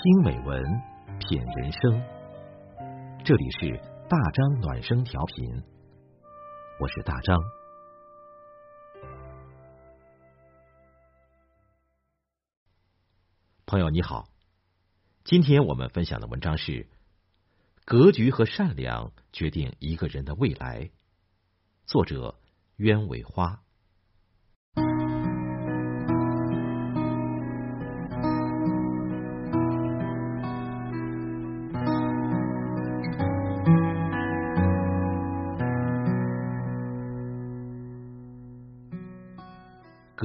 听美文，品人生。这里是大张暖声调频，我是大张。朋友你好，今天我们分享的文章是：格局和善良决定一个人的未来。作者：鸢尾花。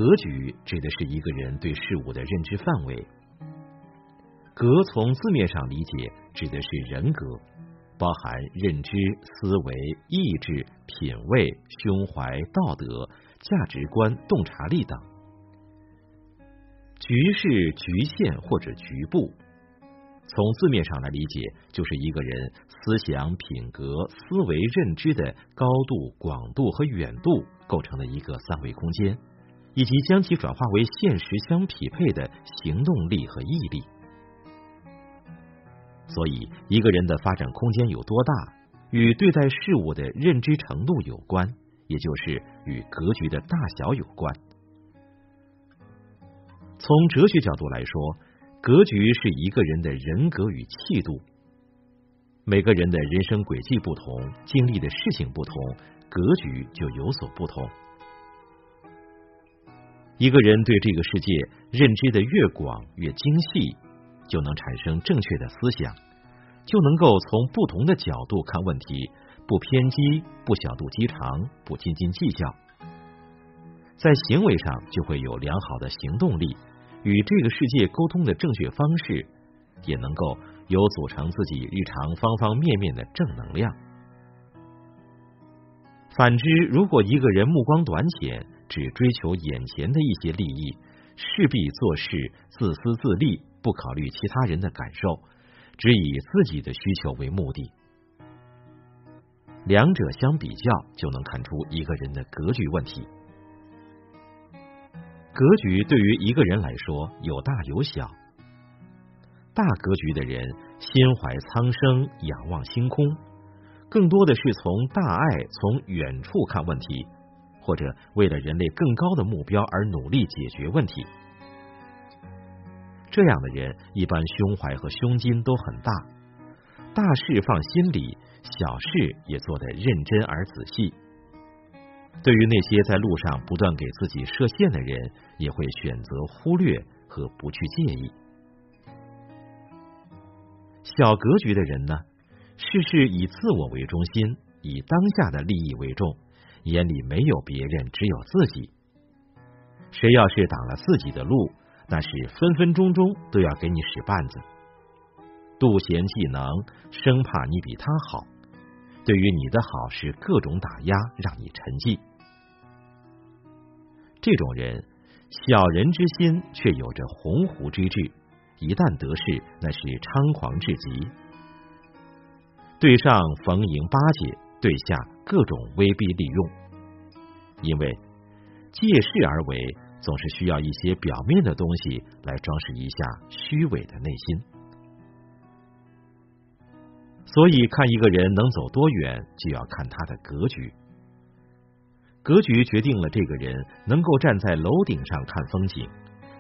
格局指的是一个人对事物的认知范围。格从字面上理解，指的是人格，包含认知、思维、意志、品味、胸怀、道德、价值观、洞察力等。局是局限或者局部。从字面上来理解，就是一个人思想、品格、思维、认知的高度、广度和远度构成的一个三维空间。以及将其转化为现实相匹配的行动力和毅力。所以，一个人的发展空间有多大，与对待事物的认知程度有关，也就是与格局的大小有关。从哲学角度来说，格局是一个人的人格与气度。每个人的人生轨迹不同，经历的事情不同，格局就有所不同。一个人对这个世界认知的越广越精细，就能产生正确的思想，就能够从不同的角度看问题，不偏激，不小肚鸡肠，不斤斤计较，在行为上就会有良好的行动力，与这个世界沟通的正确方式，也能够有组成自己日常方方面面的正能量。反之，如果一个人目光短浅，只追求眼前的一些利益，势必做事自私自利，不考虑其他人的感受，只以自己的需求为目的。两者相比较，就能看出一个人的格局问题。格局对于一个人来说有大有小，大格局的人心怀苍生，仰望星空，更多的是从大爱、从远处看问题。或者为了人类更高的目标而努力解决问题，这样的人一般胸怀和胸襟都很大，大事放心里，小事也做得认真而仔细。对于那些在路上不断给自己设限的人，也会选择忽略和不去介意。小格局的人呢，事事以自我为中心，以当下的利益为重。眼里没有别人，只有自己。谁要是挡了自己的路，那是分分钟钟都要给你使绊子。妒贤嫉能，生怕你比他好。对于你的好是各种打压，让你沉寂。这种人，小人之心却有着鸿鹄之志，一旦得势，那是猖狂至极。对上逢迎巴结。对下各种威逼利诱，因为借势而为，总是需要一些表面的东西来装饰一下虚伪的内心。所以，看一个人能走多远，就要看他的格局。格局决定了这个人能够站在楼顶上看风景，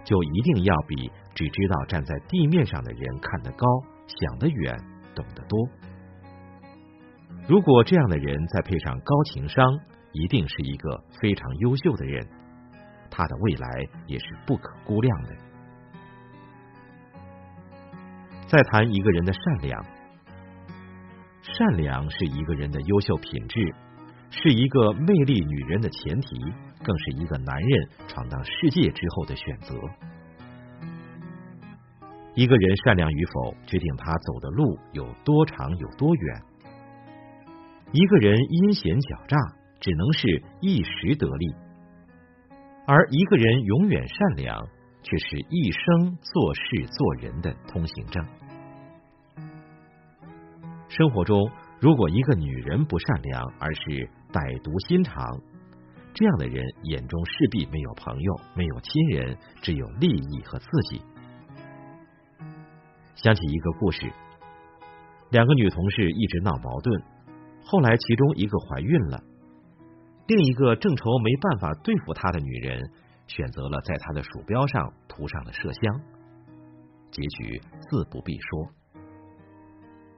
就一定要比只知道站在地面上的人看得高、想得远、懂得多。如果这样的人再配上高情商，一定是一个非常优秀的人，他的未来也是不可估量的。再谈一个人的善良，善良是一个人的优秀品质，是一个魅力女人的前提，更是一个男人闯荡世界之后的选择。一个人善良与否，决定他走的路有多长，有多远。一个人阴险狡诈，只能是一时得利；而一个人永远善良，却是一生做事做人的通行证。生活中，如果一个女人不善良，而是歹毒心肠，这样的人眼中势必没有朋友，没有亲人，只有利益和自己。想起一个故事，两个女同事一直闹矛盾，后来其中一个怀孕了，另一个正愁没办法对付她的女人，选择了在她的鼠标上涂上了麝香。结局自不必说。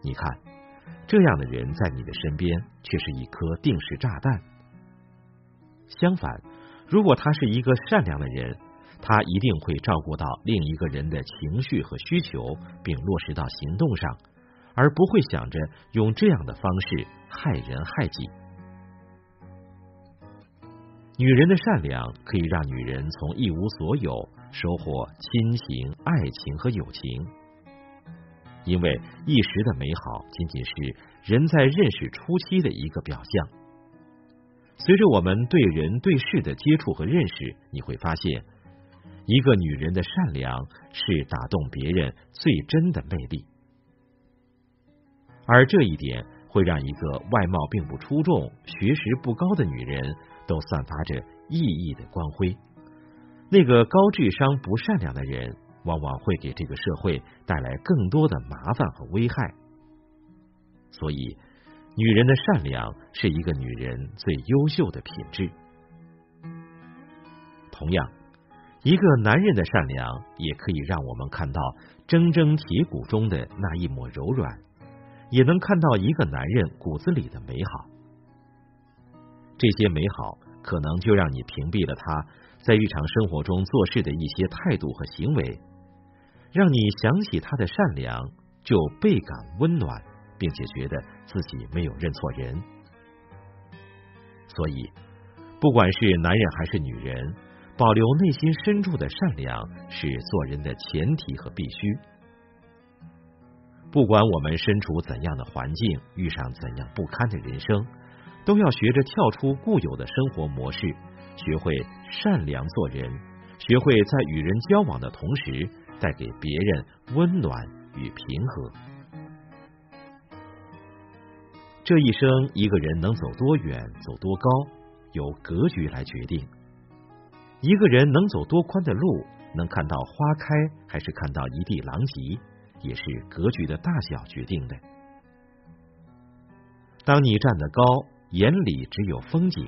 你看，这样的人在你的身边却是一颗定时炸弹。相反，如果他是一个善良的人，他一定会照顾到另一个人的情绪和需求，并落实到行动上，而不会想着用这样的方式害人害己。女人的善良可以让女人从一无所有收获亲情、爱情和友情，因为一时的美好仅仅是人在认识初期的一个表象。随着我们对人对事的接触和认识，你会发现。一个女人的善良是打动别人最真的魅力，而这一点会让一个外貌并不出众、学识不高的女人都散发着熠熠的光辉。那个高智商不善良的人，往往会给这个社会带来更多的麻烦和危害。所以，女人的善良是一个女人最优秀的品质。同样。一个男人的善良，也可以让我们看到铮铮铁骨中的那一抹柔软，也能看到一个男人骨子里的美好。这些美好，可能就让你屏蔽了他在日常生活中做事的一些态度和行为，让你想起他的善良就倍感温暖，并且觉得自己没有认错人。所以，不管是男人还是女人。保留内心深处的善良是做人的前提和必须。不管我们身处怎样的环境，遇上怎样不堪的人生，都要学着跳出固有的生活模式，学会善良做人，学会在与人交往的同时，带给别人温暖与平和。这一生，一个人能走多远、走多高，由格局来决定。一个人能走多宽的路，能看到花开还是看到一地狼藉，也是格局的大小决定的。当你站得高，眼里只有风景；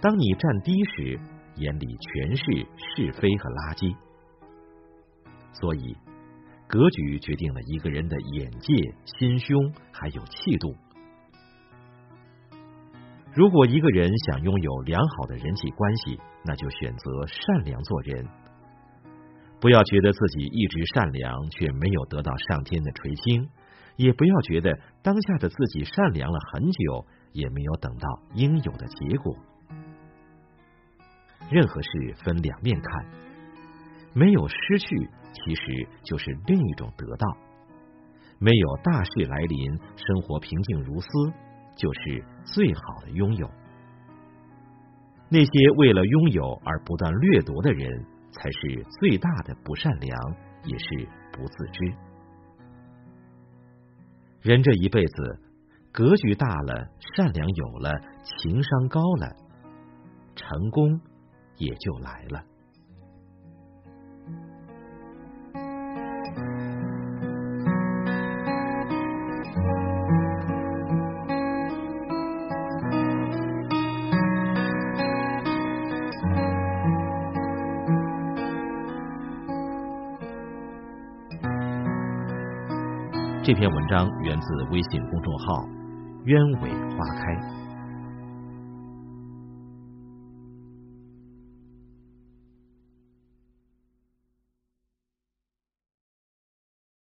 当你站低时，眼里全是是非和垃圾。所以，格局决定了一个人的眼界、心胸还有气度。如果一个人想拥有良好的人际关系，那就选择善良做人。不要觉得自己一直善良却没有得到上天的垂青，也不要觉得当下的自己善良了很久也没有等到应有的结果。任何事分两面看，没有失去其实就是另一种得到；没有大事来临，生活平静如斯。就是最好的拥有。那些为了拥有而不断掠夺的人，才是最大的不善良，也是不自知。人这一辈子，格局大了，善良有了，情商高了，成功也就来了。这篇文章源自微信公众号“鸢尾花开”。